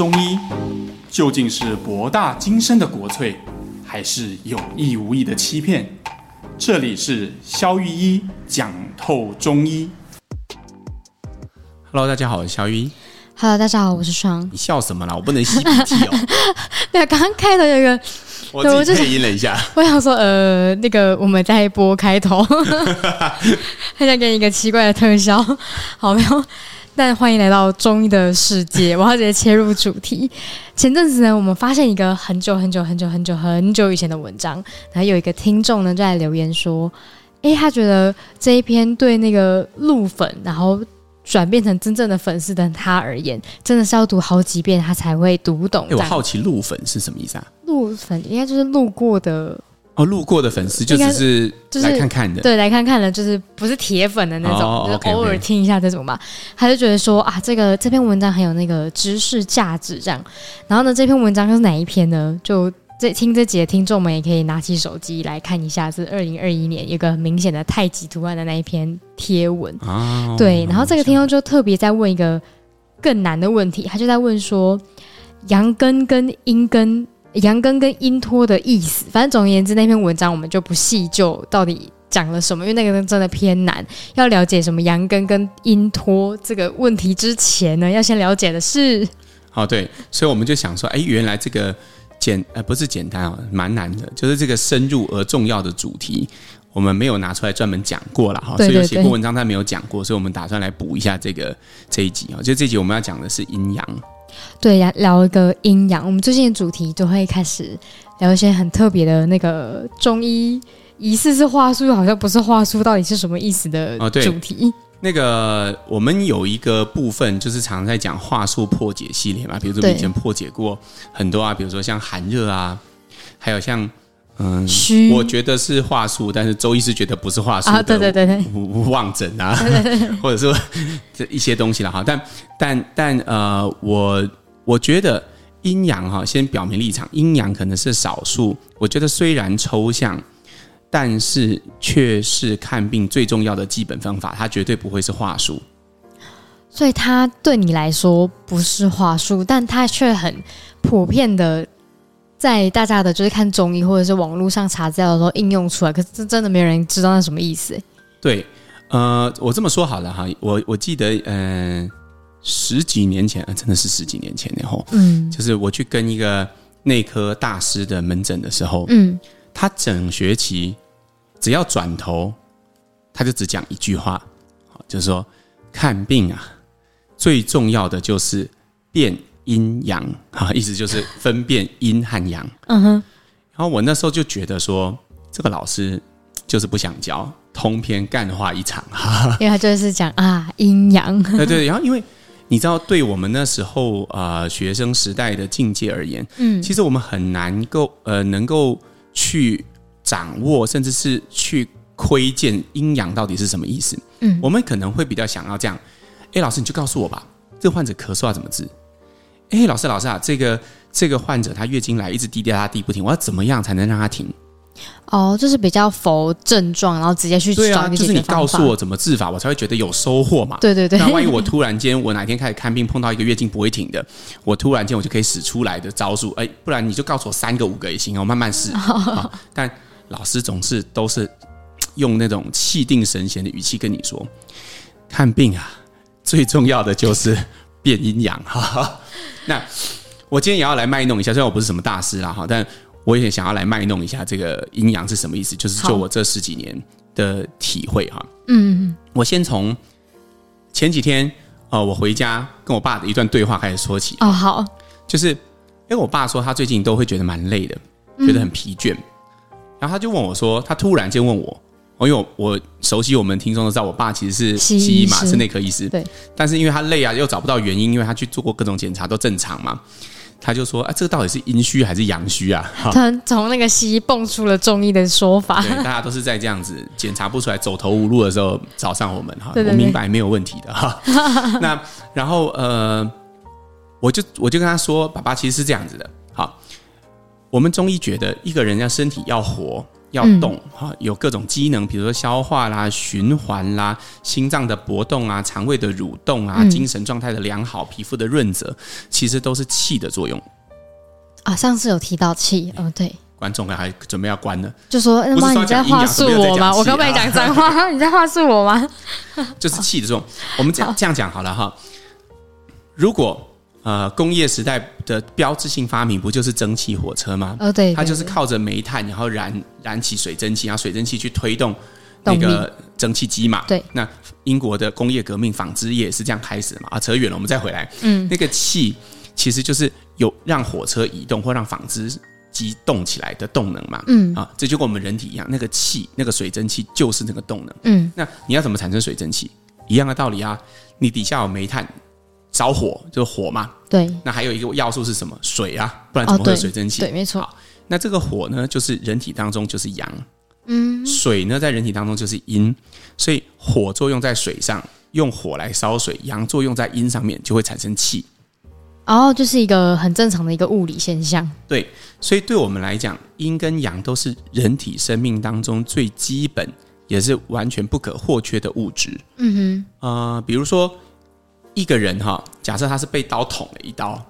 中医究竟是博大精深的国粹，还是有意无意的欺骗？这里是肖玉一讲透中医。Hello，大家好，我是肖玉一。Hello，大家好，我是双。你笑什么啦？我不能吸鼻涕哦。对啊，刚刚开头有一个，我自己配音了一下。我，想说，呃，那个我们在播开头，他想给你一个奇怪的特效。好，没有。但欢迎来到中医的世界，我要直接切入主题。前阵子呢，我们发现一个很久很久很久很久很久以前的文章，然后有一个听众呢就在留言说：“诶，他觉得这一篇对那个鹿粉，然后转变成真正的粉丝的他而言，真的是要读好几遍他才会读懂。”诶，我好奇鹿粉是什么意思啊？鹿粉应该就是路过的。哦，路过的粉丝就只是就是来看看的，对，来看看的，就是不是铁粉的那种，哦、就是偶尔听一下这种吧。他就觉得说啊，这个这篇文章很有那个知识价值，这样。然后呢，这篇文章是哪一篇呢？就这听这几个听众们也可以拿起手机来看一下，是二零二一年有个很明显的太极图案的那一篇贴文。哦，对。然后这个听众就特别在问一个更难的问题，他就在问说，阳根跟阴根。阳根跟阴托的意思，反正总而言之，那篇文章我们就不细究到底讲了什么，因为那个真的偏难。要了解什么阳根跟阴托这个问题之前呢，要先了解的是，好对，所以我们就想说，哎，原来这个简呃不是简单哦，蛮难的，就是这个深入而重要的主题，我们没有拿出来专门讲过了哈，所以有写过文章但没有讲过，所以我们打算来补一下这个这一集啊，就这集我们要讲的是阴阳。对呀，聊一个阴阳。我们最近的主题都会开始聊一些很特别的那个中医，疑似是话术，好像不是话术，到底是什么意思的主题？哦、那个我们有一个部分就是常常在讲话术破解系列嘛，比如说我们以前破解过很多啊，比如说像寒热啊，还有像嗯，虚我觉得是话术，但是周医师觉得不是话术啊，对对对对，望诊啊，对对对 或者说这一些东西了哈，但但但呃我。我觉得阴阳哈，先表明立场，阴阳可能是少数。我觉得虽然抽象，但是却是看病最重要的基本方法，它绝对不会是话术。所以它对你来说不是话术，但它却很普遍的在大家的就是看中医或者是网络上查资料的时候应用出来。可是真的没有人知道那什么意思。对，呃，我这么说好了哈，我我记得，嗯、呃。十几年前啊，真的是十几年前然后，嗯，就是我去跟一个内科大师的门诊的时候，嗯，他整学期只要转头，他就只讲一句话，就是说看病啊，最重要的就是辨阴阳，哈，意思就是分辨阴和阳，嗯哼。然后我那时候就觉得说，这个老师就是不想教，通篇干话一场，哈，因为他就是讲啊阴阳，对对，然后因为。你知道，对我们那时候啊、呃、学生时代的境界而言，嗯，其实我们很难够呃能够去掌握，甚至是去窥见阴阳到底是什么意思。嗯，我们可能会比较想要这样，哎，老师你就告诉我吧，这个患者咳嗽要怎么治？哎，老师老师啊，这个这个患者他月经来一直滴滴答答滴不停，我要怎么样才能让他停？哦，就是比较否症状，然后直接去。对啊，就是你告诉我怎么治法，我才会觉得有收获嘛。对对对。那万一我突然间，我哪天开始看病碰到一个月经不会停的，我突然间我就可以使出来的招数，哎，不然你就告诉我三个五个也行，我慢慢试。哦。但老师总是都是用那种气定神闲的语气跟你说，看病啊，最重要的就是辨阴阳。哈，那我今天也要来卖弄一下，虽然我不是什么大师啦，哈，但。我也想要来卖弄一下这个阴阳是什么意思，就是就我这十几年的体会哈。嗯，我先从前几天呃，我回家跟我爸的一段对话开始说起。哦，好，就是因为我爸说他最近都会觉得蛮累的，觉得很疲倦，然后他就问我说，他突然间问我，因为我我熟悉我们听众都知道，我爸其实是西医嘛，是内科医师，对，但是因为他累啊，又找不到原因，因为他去做过各种检查都正常嘛。他就说：“啊，这个到底是阴虚还是阳虚啊？” 他从那个西医蹦出了中医的说法。对，大家都是在这样子检查不出来、走投无路的时候找上我们哈。我明白没有问题的哈。那然后呃，我就我就跟他说：“爸爸其实是这样子的。好，我们中医觉得一个人要身体要活，要动哈、嗯，有各种机能，比如说消化啦、循环啦、心脏的搏动啊、肠胃的蠕动啊、嗯、精神状态的良好、皮肤的润泽，其实都是气的作用啊。上次有提到气，嗯、哦，对。观众还准备要关呢，就说：“那妈，你在话术我吗？我刚没讲脏话，你在话术我吗？”就是气的这种，我们这样这样讲好了哈。如果呃工业时代的标志性发明不就是蒸汽火车吗？哦，对，它就是靠着煤炭，然后燃燃起水蒸气，然后水蒸气去推动那个蒸汽机嘛。对，那英国的工业革命纺织业也是这样开始的嘛。啊，扯远了，我们再回来。嗯，那个气其实就是有让火车移动或让纺织。机动起来的动能嘛，嗯啊，这就跟我们人体一样，那个气，那个水蒸气就是那个动能，嗯。那你要怎么产生水蒸气？一样的道理啊，你底下有煤炭，着火就是火嘛，对。那还有一个要素是什么？水啊，不然怎么会有水蒸气？对，没错。那这个火呢，就是人体当中就是阳，嗯，水呢在人体当中就是阴，所以火作用在水上，用火来烧水；阳作用在阴上面，就会产生气。哦，就是一个很正常的一个物理现象。对，所以对我们来讲，阴跟阳都是人体生命当中最基本，也是完全不可或缺的物质。嗯哼，呃，比如说一个人哈，假设他是被刀捅了一刀，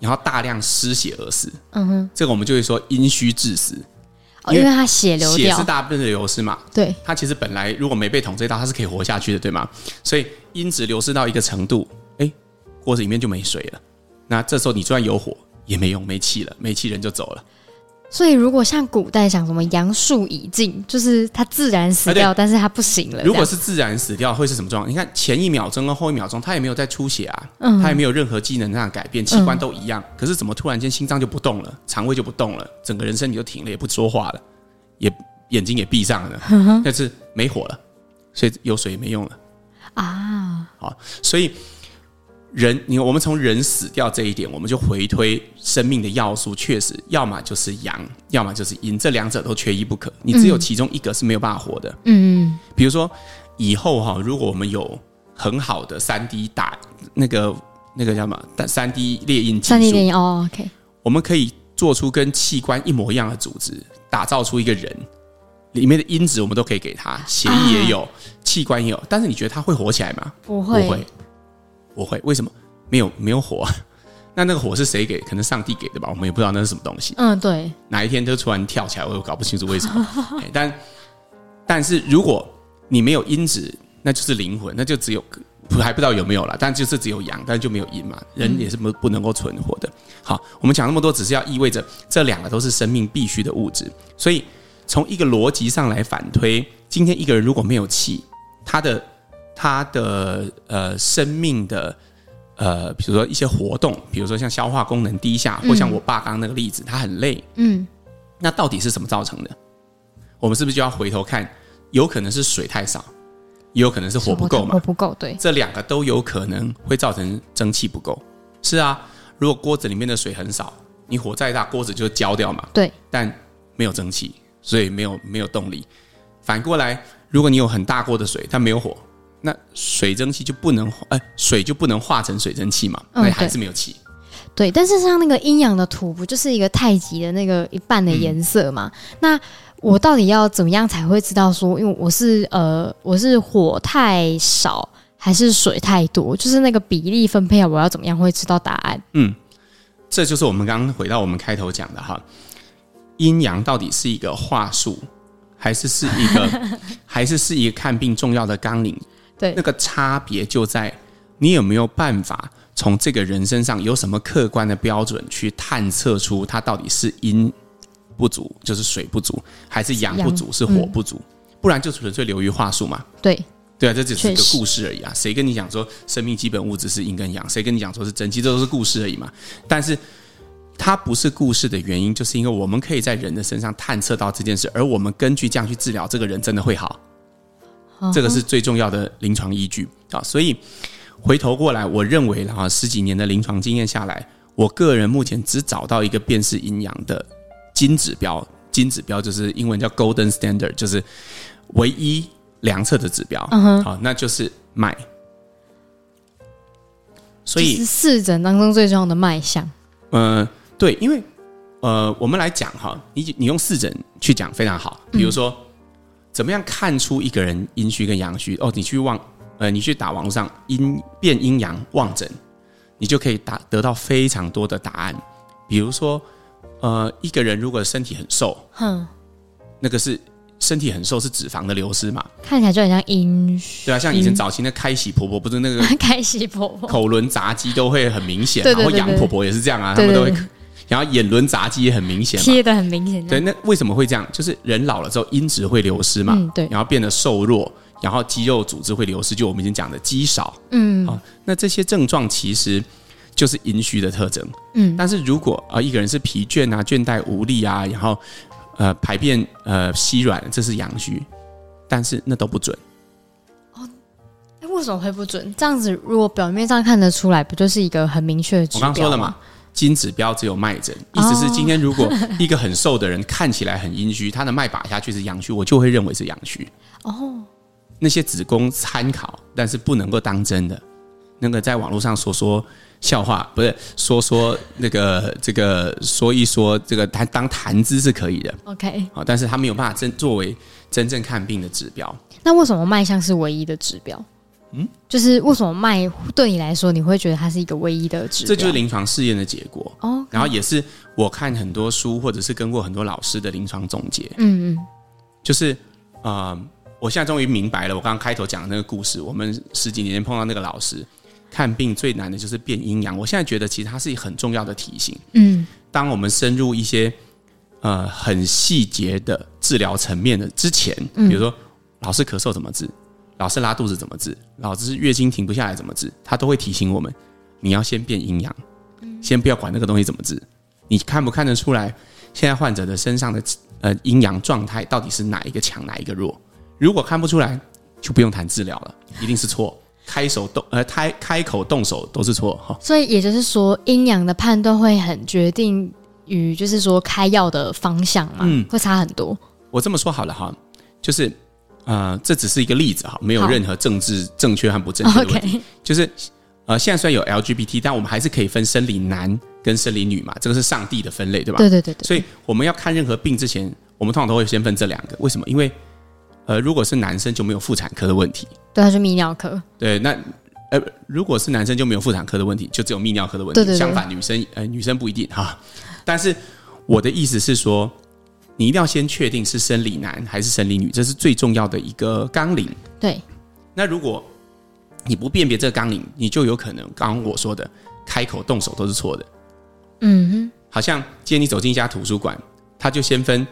然后大量失血而死。嗯哼，这个我们就会说阴虚致死。哦，因为他血流，血是大部分的流失嘛。对，他其实本来如果没被捅这一刀，他是可以活下去的，对吗？所以阴质流失到一个程度，哎，锅子里面就没水了。那这时候你就算有火也没用，没气了，没气人就走了。所以如果像古代讲什么阳数已尽，就是他自然死掉，但是他不行了。如果是自然死掉，会是什么状况？你看前一秒钟跟后一秒钟，他也没有在出血啊，嗯，他也没有任何机能上改变，器官都一样。可是怎么突然间心脏就不动了，肠胃就不动了，整个人身体就停了，也不说话了，也眼睛也闭上了，但是没火了，所以有水也没用了啊。好，所以。人，你我们从人死掉这一点，我们就回推生命的要素，确实，要么就是阳，要么就是阴，这两者都缺一不可。你只有其中一个是没有办法活的。嗯嗯。比如说以后哈，如果我们有很好的三 D 打那个那个叫什么三 D 列印技术，三 D 列印哦，OK，我们可以做出跟器官一模一样的组织，打造出一个人，里面的因子我们都可以给他，血液也有，啊、器官也有，但是你觉得他会活起来吗？不会。不会不会，为什么没有没有火？那那个火是谁给？可能上帝给的吧？我们也不知道那是什么东西。嗯，对。哪一天就突然跳起来，我又搞不清楚为什么。但但是如果你没有因子，那就是灵魂，那就只有还不知道有没有了。但就是只有阳，但就没有阴嘛。人也是不不能够存活的。好，我们讲那么多，只是要意味着这两个都是生命必须的物质。所以从一个逻辑上来反推，今天一个人如果没有气，他的。他的呃生命的呃，比如说一些活动，比如说像消化功能低下，或像我爸刚刚那个例子，他很累。嗯，那到底是什么造成的？我们是不是就要回头看？有可能是水太少，也有可能是火不够嘛？火不够，对，这两个都有可能会造成蒸汽不够。是啊，如果锅子里面的水很少，你火再大，锅子就会焦掉嘛？对，但没有蒸汽，所以没有没有动力。反过来，如果你有很大锅的水，但没有火。那水蒸气就不能，哎，水就不能化成水蒸气嘛？那还是没有气。对，但是像那个阴阳的图，不就是一个太极的那个一半的颜色嘛？嗯、那我到底要怎么样才会知道说，因为我是呃，我是火太少还是水太多？就是那个比例分配啊，我要怎么样会知道答案？嗯，这就是我们刚刚回到我们开头讲的哈，阴阳到底是一个话术，还是是一个，还是是一个看病重要的纲领？对，那个差别就在你有没有办法从这个人身上有什么客观的标准去探测出他到底是阴不足，就是水不足，还是阳不足，是火不足？嗯、不然就纯粹流于话术嘛。对，对啊，这只是一个故事而已啊。谁跟你讲说生命基本物质是阴跟阳？谁跟你讲说是真气？这都是故事而已嘛。但是它不是故事的原因，就是因为我们可以在人的身上探测到这件事，而我们根据这样去治疗，这个人真的会好。这个是最重要的临床依据啊，所以回头过来，我认为哈，十几年的临床经验下来，我个人目前只找到一个辨识阴阳的金指标，金指标就是英文叫 Golden Standard，就是唯一量测的指标，好，那就是脉。所以四诊当中最重要的脉象。嗯，对，因为呃，我们来讲哈，你你用四诊去讲非常好。比如说，嗯、怎么样看出一个人阴虚跟阳虚？哦，你去望，呃，你去打网上阴辨阴阳望诊，你就可以打得到非常多的答案。比如说，呃，一个人如果身体很瘦，哼，那个是身体很瘦是脂肪的流失嘛？看起来就很像阴虚。对啊，像以前早期那开喜婆婆不是那个开喜婆婆 口轮匝肌都会很明显，然后杨婆婆也是这样啊，他们都会。然后眼轮匝肌也很明显，贴的很明显。对，那为什么会这样？就是人老了之后，因子会流失嘛。嗯，对。然后变得瘦弱，然后肌肉组织会流失，就我们已经讲的肌少。嗯。好，那这些症状其实就是阴虚的特征。嗯。但是如果啊，一个人是疲倦啊、倦怠无力啊，然后呃排便呃稀软，这是阳虚，但是那都不准。哦，哎，为什么会不准？这样子如果表面上看得出来，不就是一个很明确的指标吗？我刚刚说了嘛。金指标只有脉诊，意思是今天如果一个很瘦的人看起来很阴虚，他的脉把下去是阳虚，我就会认为是阳虚。哦，那些只供参考，但是不能够当真的。那个在网络上说说笑话，不是说说那个这个说一说这个谈当谈资是可以的。OK，好，但是他没有办法真作为真正看病的指标。那为什么脉象是唯一的指标？嗯，就是为什么卖对你来说，你会觉得它是一个唯一的指标？这就是临床试验的结果哦。然后也是我看很多书，或者是跟过很多老师的临床总结。嗯嗯，就是呃，我现在终于明白了，我刚刚开头讲的那个故事。我们十几年前碰到那个老师，看病最难的就是辨阴阳。我现在觉得其实它是一个很重要的提醒。嗯，当我们深入一些呃很细节的治疗层面的之前，比如说老师咳嗽怎么治？老是拉肚子怎么治？老是月经停不下来怎么治？他都会提醒我们，你要先变阴阳，先不要管那个东西怎么治。你看不看得出来，现在患者的身上的呃阴阳状态到底是哪一个强，哪一个弱？如果看不出来，就不用谈治疗了，一定是错。开手动呃开开口动手都是错哈。所以也就是说，阴阳的判断会很决定于就是说开药的方向嘛，嗯，会差很多。我这么说好了哈，就是。呃，这只是一个例子哈，没有任何政治正确和不正确的问题。就是呃，现在虽然有 LGBT，但我们还是可以分生理男跟生理女嘛，这个是上帝的分类，对吧？对对对对。所以我们要看任何病之前，我们通常都会先分这两个。为什么？因为呃，如果是男生就没有妇产科的问题，对，他是泌尿科。对，那呃，如果是男生就没有妇产科的问题，就只有泌尿科的问题。对对对。相反，女生呃，女生不一定哈。但是我的意思是说。你一定要先确定是生理男还是生理女，这是最重要的一个纲领。对，那如果你不辨别这个纲领，你就有可能刚刚我说的开口动手都是错的。嗯哼，好像今天你走进一家图书馆，他就先分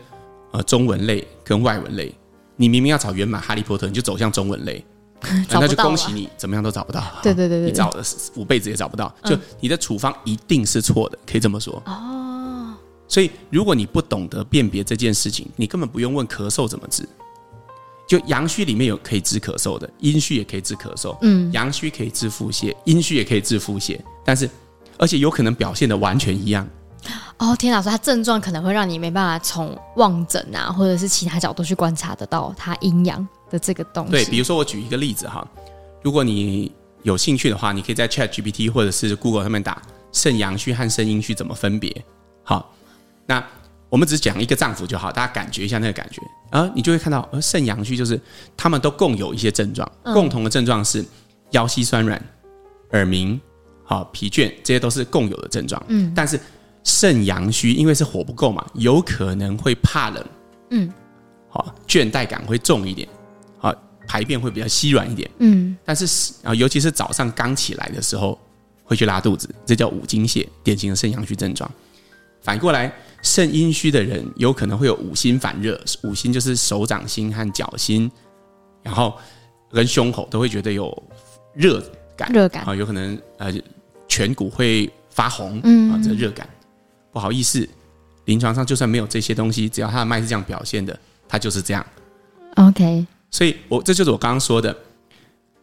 呃中文类跟外文类。你明明要找原版《哈利波特》，你就走向中文类，那就恭喜你，怎么样都找不到。对对对对，你找了五辈子也找不到，就你的处方一定是错的，可以这么说。哦。所以，如果你不懂得辨别这件事情，你根本不用问咳嗽怎么治。就阳虚里面有可以治咳嗽的，阴虚也可以治咳嗽。嗯，阳虚可以治腹泻，阴虚也可以治腹泻。但是，而且有可能表现的完全一样。哦，天老师，他症状可能会让你没办法从望诊啊，或者是其他角度去观察得到他阴阳的这个东西。对，比如说我举一个例子哈，如果你有兴趣的话，你可以在 ChatGPT 或者是 Google 上面打肾阳虚和肾阴虚怎么分别。好。那我们只讲一个脏腑就好，大家感觉一下那个感觉，啊，你就会看到，而肾阳虚就是他们都共有一些症状，共同的症状是腰膝酸软、耳鸣、好疲倦，这些都是共有的症状。嗯，但是肾阳虚因为是火不够嘛，有可能会怕冷，嗯，好倦怠感会重一点，好排便会比较稀软一点，嗯，但是啊，尤其是早上刚起来的时候会去拉肚子，这叫五经泻，典型的肾阳虚症状。反过来。肾阴虚的人有可能会有五心烦热，五心就是手掌心和脚心，然后跟胸口都会觉得有热感，热感啊，有可能呃颧骨会发红，嗯啊，这热感。不好意思，临床上就算没有这些东西，只要他的脉是这样表现的，他就是这样。OK，所以我这就是我刚刚说的，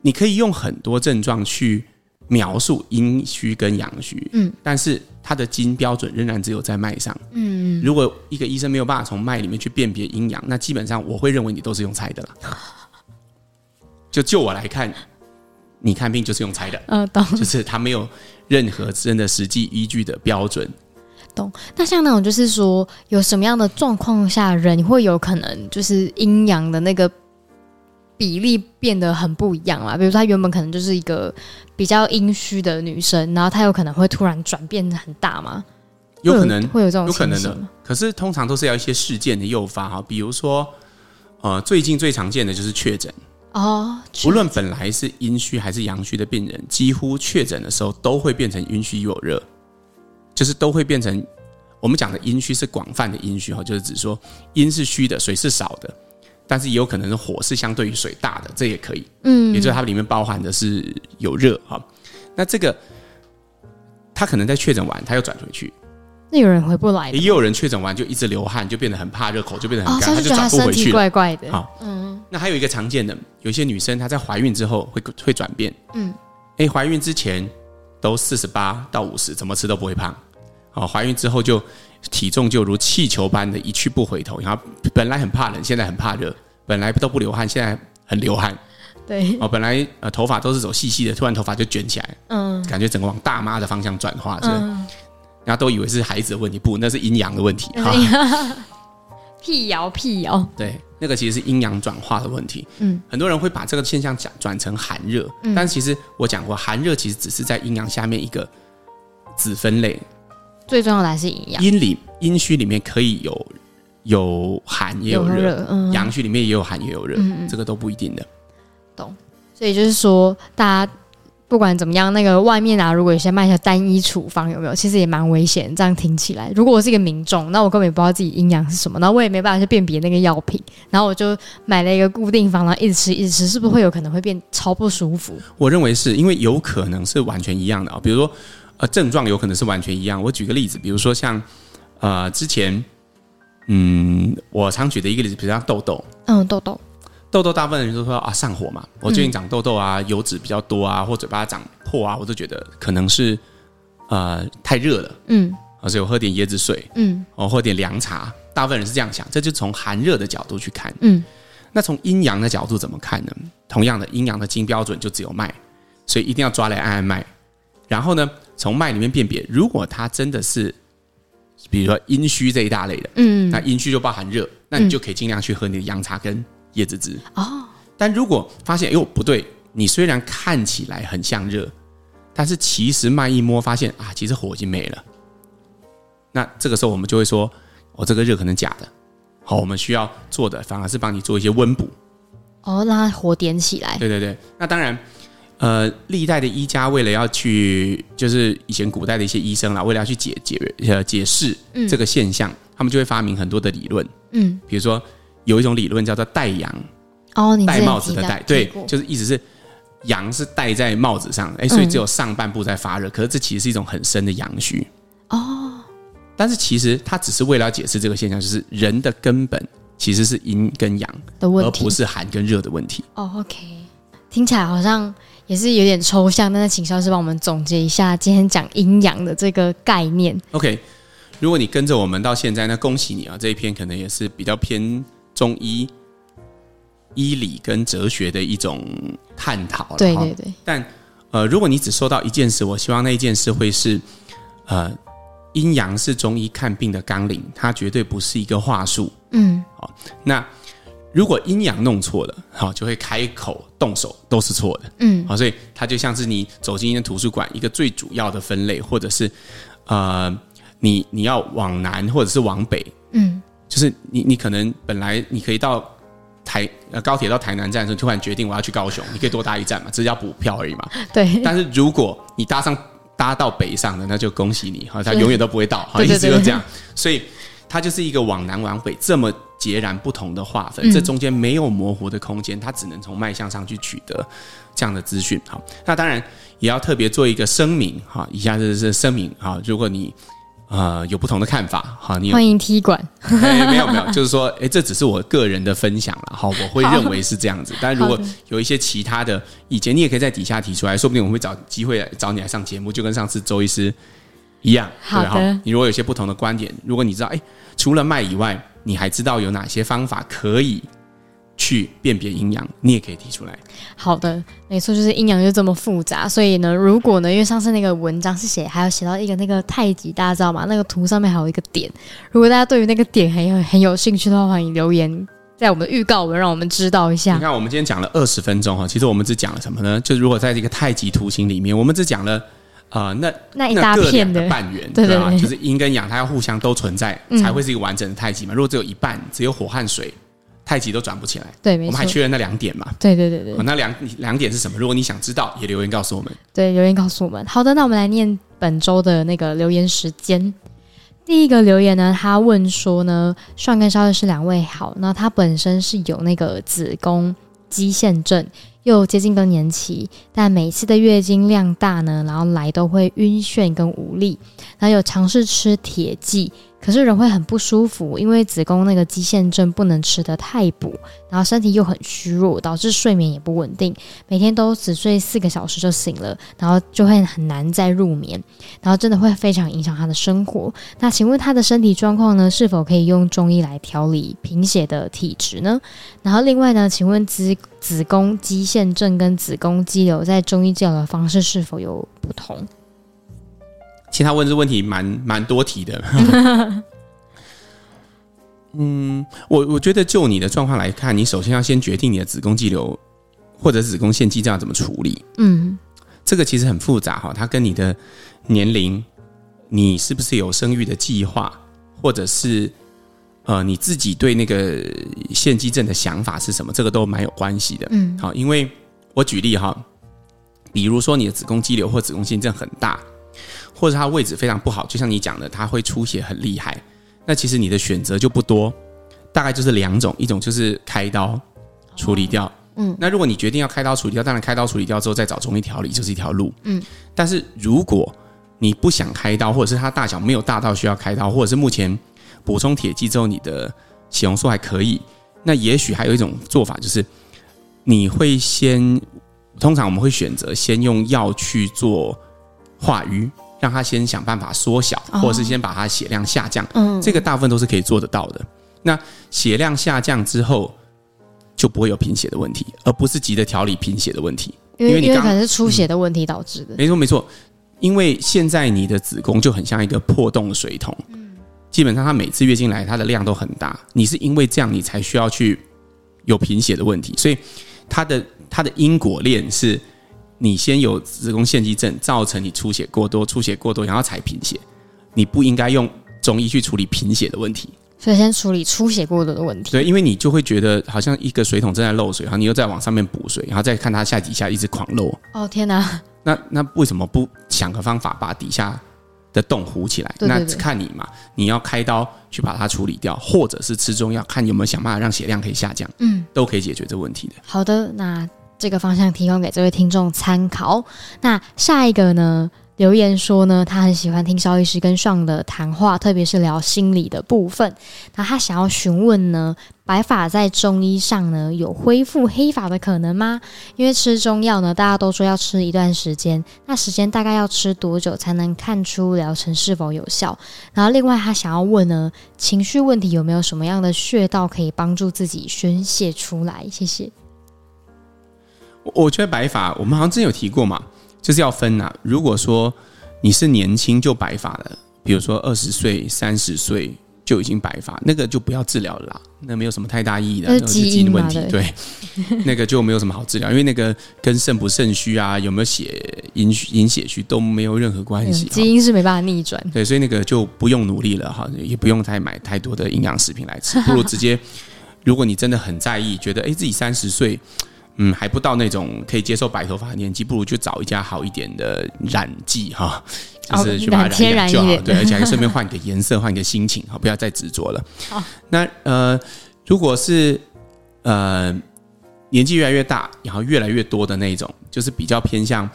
你可以用很多症状去描述阴虚跟阳虚，嗯，但是它的基因标准仍然只有在脉上，嗯，如果一个医生没有办法从脉里面去辨别阴阳，那基本上我会认为你都是用猜的了。就就我来看，你看病就是用猜的，嗯，懂，就是他没有任何真的实际依据的标准。懂。那像那种就是说，有什么样的状况下人会有可能就是阴阳的那个比例变得很不一样啦？比如说，她原本可能就是一个比较阴虚的女生，然后她有可能会突然转变很大吗？有可能会有，会有这种有可能的。可是通常都是要一些事件的诱发哈，比如说，呃，最近最常见的就是确诊。哦，无论本来是阴虚还是阳虚的病人，几乎确诊的时候都会变成阴虚又有热，就是都会变成我们讲的阴虚是广泛的阴虚哈，就是指说阴是虚的，水是少的，但是也有可能是火是相对于水大的，这也可以，嗯，也就是它里面包含的是有热哈。那这个他可能在确诊完，他又转回去。那有人回不来，也有人确诊完就一直流汗，就变得很怕热，口就变得很干，哦、他就转不回去了。怪怪的。好，嗯。那还有一个常见的，有些女生她在怀孕之后会会转变。嗯。哎，怀孕之前都四十八到五十，怎么吃都不会胖。哦，怀孕之后就体重就如气球般的一去不回头，然后本来很怕冷，现在很怕热；本来都不流汗，现在很流汗。对。哦，本来呃头发都是走细细的，突然头发就卷起来。嗯。感觉整个往大妈的方向转化，是。嗯然后都以为是孩子的问题，不，那是阴阳的问题。哈，辟谣辟谣，对，那个其实是阴阳转化的问题。嗯，很多人会把这个现象讲转成寒热，嗯，但其实我讲过，寒热其实只是在阴阳下面一个子分类。最重要的还是阴阳。阴里阴虚里面可以有有寒也有热，阳虚里面也有寒也有热，嗯，这个都不一定的。懂。所以就是说，大家。不管怎么样，那个外面啊，如果有些卖一些单一处方，有没有？其实也蛮危险。这样听起来，如果我是一个民众，那我根本也不知道自己阴阳是什么，然后我也没办法去辨别那个药品，然后我就买了一个固定方，然后一直吃，一直吃，是不是会有可能会变超不舒服？我认为是因为有可能是完全一样的啊，比如说呃症状有可能是完全一样。我举个例子，比如说像呃之前嗯我常举的一个例子，比如像痘痘，嗯痘痘。痘痘，大部分人都说啊上火嘛，我最近长痘痘啊，油脂比较多啊，或嘴巴长破啊，我都觉得可能是呃太热了，嗯，所以我喝点椰子水，嗯，我喝点凉茶，大部分人是这样想，这就从寒热的角度去看，嗯，那从阴阳的角度怎么看呢？同样的阴阳的金标准就只有脉，所以一定要抓来按按脉，然后呢，从脉里面辨别，如果它真的是比如说阴虚这一大类的，嗯，那阴虚就包含热，那你就可以尽量去喝你的洋茶跟。椰子汁哦，但如果发现哎呦不对，你虽然看起来很像热，但是其实脉一摸发现啊，其实火已经没了。那这个时候我们就会说，哦，这个热可能假的。好，我们需要做的反而是帮你做一些温补。哦，让它火点起来。对对对，那当然，呃，历代的医家为了要去，就是以前古代的一些医生啦，为了要去解解呃解释这个现象，嗯，他们就会发明很多的理论。嗯，比如说。有一种理论叫做戴阳，哦，你戴帽子的戴，对，就是意思是阳是戴在帽子上，哎，所以只有上半部在发热，嗯、可是这其实是一种很深的阳虚哦。但是其实它只是为了要解释这个现象，就是人的根本其实是阴跟阳的问题，而不是寒跟热的问题。哦，OK，听起来好像也是有点抽象，但是请肖老师帮我们总结一下今天讲阴阳的这个概念。OK，如果你跟着我们到现在，那恭喜你啊，这一篇可能也是比较偏。中医医理跟哲学的一种探讨了，对对对。但呃，如果你只说到一件事，我希望那一件事会是呃，阴阳是中医看病的纲领，它绝对不是一个话术。嗯，好。那如果阴阳弄错了，好，就会开口动手都是错的。嗯，好，所以它就像是你走进一间图书馆，一个最主要的分类，或者是呃，你你要往南或者是往北，嗯。就是你，你可能本来你可以到台呃高铁到台南站的时候，突然决定我要去高雄，你可以多搭一站嘛，只是要补票而已嘛。对。但是如果你搭上搭到北上的，那就恭喜你，哈，他永远都不会到，好，一直都这样。所以它就是一个往南往北这么截然不同的划分，这中间没有模糊的空间，它只能从脉象上去取得这样的资讯。好，那当然也要特别做一个声明，哈，以下这是声明，哈，如果你。呃，有不同的看法，哈，你欢迎踢馆。哎，没有没有，就是说，哎，这只是我个人的分享了，哈，我会认为是这样子。但如果有一些其他的意见，你也可以在底下提出来，说不定我们会找机会来找你来上节目，就跟上次周医师一样。好的对。你如果有些不同的观点，如果你知道，哎，除了脉以外，你还知道有哪些方法可以去辨别阴阳，你也可以提出来。好的，没错，就是阴阳就这么复杂，所以呢，如果呢，因为上次那个文章是写，还有写到一个那个太极，大家知道吗？那个图上面还有一个点，如果大家对于那个点很有很有兴趣的话，欢迎留言在我们的预告文，让我们知道一下。你看，我们今天讲了二十分钟哈，其实我们只讲了什么呢？就如果在这个太极图形里面，我们只讲了啊、呃，那那一大片的半圆，对对对，对，就是阴跟阳，它要互相都存在，才会是一个完整的太极嘛。如果只有一半，只有火和水。太极都转不起来，对，我们还缺了那两点嘛？对对对对，那两两点是什么？如果你想知道，也留言告诉我们。对，留言告诉我们。好的，那我们来念本周的那个留言时间。第一个留言呢，他问说呢，上跟稍微是两位好，那他本身是有那个子宫肌腺症，又接近更年期，但每次的月经量大呢，然后来都会晕眩跟无力，然后有尝试吃铁剂。可是人会很不舒服，因为子宫那个肌腺症不能吃得太补，然后身体又很虚弱，导致睡眠也不稳定，每天都只睡四个小时就醒了，然后就会很难再入眠，然后真的会非常影响他的生活。那请问他的身体状况呢？是否可以用中医来调理贫血的体质呢？然后另外呢，请问子子宫肌腺症跟子宫肌瘤在中医治疗的方式是否有不同？其实他问这问题蛮蛮多题的。嗯，我我觉得就你的状况来看，你首先要先决定你的子宫肌瘤或者子宫腺肌这样怎么处理。嗯，这个其实很复杂哈，它跟你的年龄、你是不是有生育的计划，或者是呃你自己对那个腺肌症的想法是什么，这个都蛮有关系的。嗯，好，因为我举例哈，比如说你的子宫肌瘤或子宫腺症很大。或者它位置非常不好，就像你讲的，它会出血很厉害。那其实你的选择就不多，大概就是两种，一种就是开刀处理掉。嗯，那如果你决定要开刀处理掉，当然开刀处理掉之后再找中医调理就是一条路。嗯，但是如果你不想开刀，或者是它大小没有大到需要开刀，或者是目前补充铁剂之后你的血红素还可以，那也许还有一种做法就是你会先，通常我们会选择先用药去做化瘀。让他先想办法缩小，或者是先把他血量下降。嗯，这个大部分都是可以做得到的。那血量下降之后，就不会有贫血的问题，而不是急着调理贫血的问题。因为你刚刚可能是出血的问题导致的。没错没错，因为现在你的子宫就很像一个破洞的水桶，基本上它每次月经来，它的量都很大。你是因为这样，你才需要去有贫血的问题，所以它的它的因果链是。你先有子宫腺肌症，造成你出血过多，出血过多，然后才贫血。你不应该用中医去处理贫血的问题，所以先处理出血过多的问题。对，因为你就会觉得好像一个水桶正在漏水，然后你又在往上面补水，然后再看它下底下一直狂漏。哦天哪！那那为什么不想个方法把底下的洞糊起来？对对对，那看你嘛，你要开刀去把它处理掉，或者是吃中药，看有没有想办法让血量可以下降。嗯，都可以解决这个问题的。好的，那。这个方向提供给这位听众参考。那下一个呢？留言说呢，他很喜欢听萧医师跟上的谈话，特别是聊心理的部分。那他想要询问呢，白发在中医上呢有恢复黑发的可能吗？因为吃中药呢，大家都说要吃一段时间，那时间大概要吃多久才能看出疗程是否有效？然后另外他想要问呢，情绪问题有没有什么样的穴道可以帮助自己宣泄出来？谢谢。我觉得白发，我们好像之前有提过嘛，就是要分呐、啊。如果说你是年轻就白发了，比如说二十岁、三十岁就已经白发，那个就不要治疗了啦，那没有什么太大意义的，那是基因问题。对，那个就没有什么好治疗，因为那个跟肾不肾虚啊，有没有血阴阴血虚都没有任何关系。基因是没办法逆转。对，所以那个就不用努力了哈，也不用再买太多的营养食品来吃，不如直接，如果你真的很在意，觉得哎自己三十岁。嗯，还不到那种可以接受白头发的年纪，不如就找一家好一点的染剂哈，就是去把它染染就好，对，而且还顺便换个颜色，换个心情，好，不要再执着了。好，那呃，如果是呃年纪越来越大，然后越来越多的那种，就是比较偏向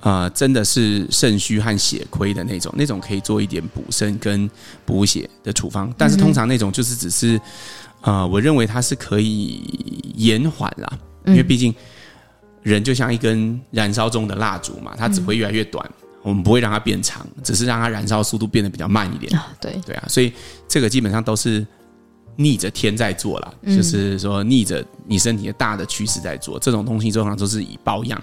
呃真的是肾虚和血亏的那种，那种可以做一点补肾跟补血的处方，但是通常那种就是只是呃，我认为它是可以延缓啦。因为毕竟人就像一根燃烧中的蜡烛嘛，它只会越来越短，我们不会让它变长，只是让它燃烧速度变得比较慢一点。对对啊，所以这个基本上都是逆着天在做啦，嗯、就是说逆着你身体的大的趋势在做，这种东西通常都是以保养，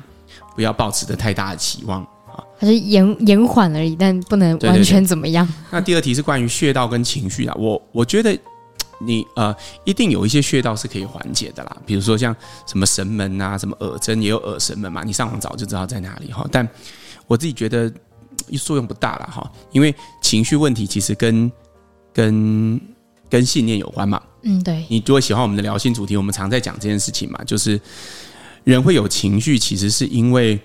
不要抱持的太大的期望啊，它是延延缓而已，但不能完全怎么样。对对对。那第二题是关于穴道跟情绪啊，我我觉得你呃一定有一些穴道是可以缓解的啦，比如说像什么神门啊，什么耳针也有耳神门嘛，你上网找就知道在哪里哈。但我自己觉得作用不大了哈，因为情绪问题其实跟跟跟信念有关嘛？嗯，对。你如果喜欢我们的聊心主题，我们常在讲这件事情嘛，就是人会有情绪，其实是因为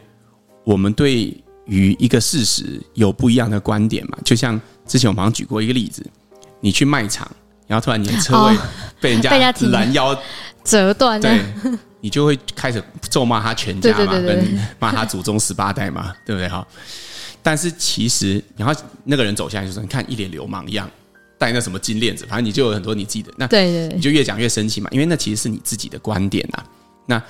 我们对于一个事实有不一样的观点嘛。就像之前我们好像举过一个例子，你去卖场，然后突然你的车位被人家 拦腰。折断，对，你就会开始咒骂他全家嘛，跟骂他祖宗十八代嘛，对不对？哈？但是其实，然后那个人走下来就说：“你看，一脸流氓一样。”戴那什么金链子，反正你就有很多你自己的那，对对，你就越讲越生气嘛，因为那其实是你自己的观点呐。那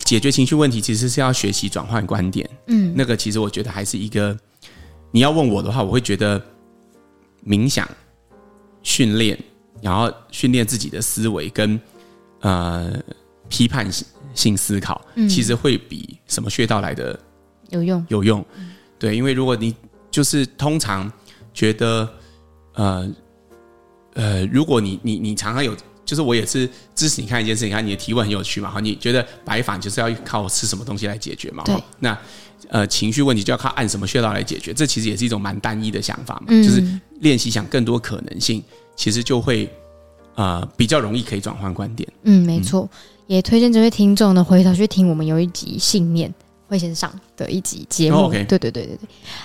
解决情绪问题其实是要学习转换观点，嗯，那个其实我觉得还是一个，你要问我的话，我会觉得冥想训练，然后训练自己的思维跟呃批判性思考，其实会比什么穴道来的有用有用。对，因为如果你就是通常觉得呃。呃，如果你你你常常有，就是我也是支持你看一件事情，你看你的提问很有趣嘛，哈，你觉得白发就是要靠吃什么东西来解决嘛？对。那呃，情绪问题就要靠按什么穴道来解决，这其实也是一种蛮单一的想法嘛，嗯、就是练习想更多可能性，其实就会呃比较容易可以转换观点。嗯，没错，嗯、也推荐这位听众呢回头去听我们有一集信念。会先上的一集节目，oh. 对对对对对，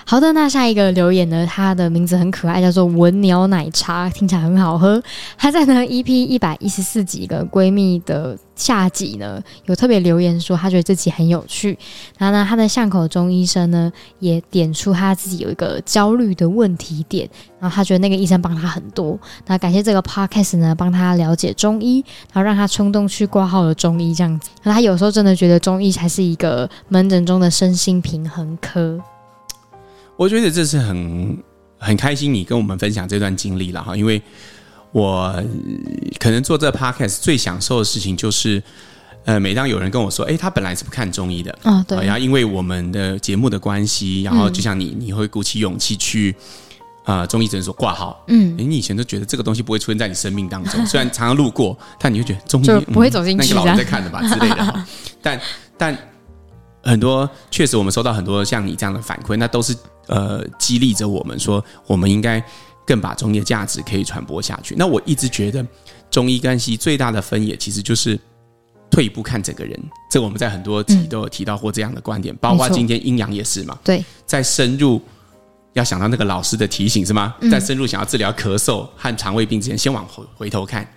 好的，那下一个留言呢？他的名字很可爱，叫做文鸟奶茶，听起来很好喝。他在呢 EP 一百一十四集的闺蜜的。下集呢，有特别留言说她觉得这集很有趣，然后呢，她的巷口中医生呢也点出她自己有一个焦虑的问题点，然后她觉得那个医生帮她很多，那感谢这个 podcast 呢帮她了解中医，然后让她冲动去挂号了中医这样子，那他有时候真的觉得中医才是一个门诊中的身心平衡科。我觉得这是很很开心你跟我们分享这段经历了哈，因为。我可能做这 podcast 最享受的事情就是，呃，每当有人跟我说，哎，他本来是不看中医的，啊，对，然后因为我们的节目的关系，然后就像你，你会鼓起勇气去啊、呃、中医诊所挂号，嗯，你以前都觉得这个东西不会出现在你生命当中，虽然常常路过，但你会觉得中医不会走进去，那个老人在看的吧之类的。但但很多确实我们收到很多像你这样的反馈，那都是呃激励着我们说，我们应该。更把中医的价值可以传播下去。那我一直觉得，中医干系最大的分野其实就是退一步看整个人。这我们在很多集都有提到过这样的观点，嗯、包括今天阴阳也是嘛。对，在深入要想到那个老师的提醒是吗？在深入想要治疗咳嗽和肠胃病之前，先往回回头看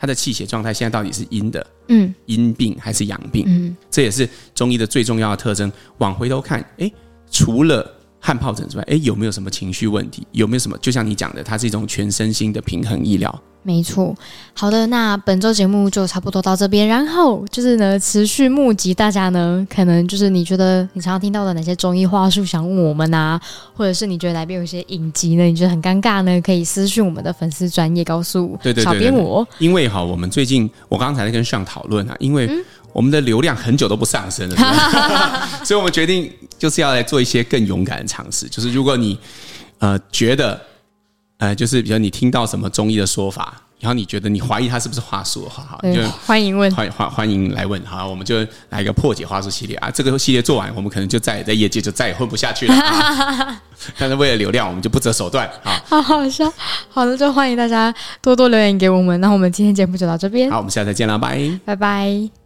他的气血状态，现在到底是阴的，嗯，阴病还是阳病？嗯，这也是中医的最重要的特征。往回头看，诶，除了汗疱疹之外，哎，有没有什么情绪问题？有没有什么？就像你讲的，它是一种全身心的平衡医疗。没错。好的，那本周节目就差不多到这边。然后就是呢，持续募集大家呢，可能就是你觉得你常常听到的哪些中医话术，想问我们啊，或者是你觉得来边有一些隐疾呢？你觉得很尴尬呢？可以私讯我们的粉丝专业告诉对对对，小编我。因为哈，我们最近我刚才在跟上讨论啊，因为。嗯我们的流量很久都不上升了，所以我们决定就是要来做一些更勇敢的尝试。就是如果你呃觉得呃，就是比如你听到什么中医的说法。然后你觉得你怀疑他是不是话术？好好，就欢迎问，欢欢欢迎来问。好，我们就来一个破解话术系列啊！这个系列做完，我们可能就再也在业界就再也混不下去了。但是为了流量，我们就不择手段啊！好好笑。好的，就欢迎大家多多留言给我们。那我们今天节目就到这边。好，我们下次再见了，拜拜拜。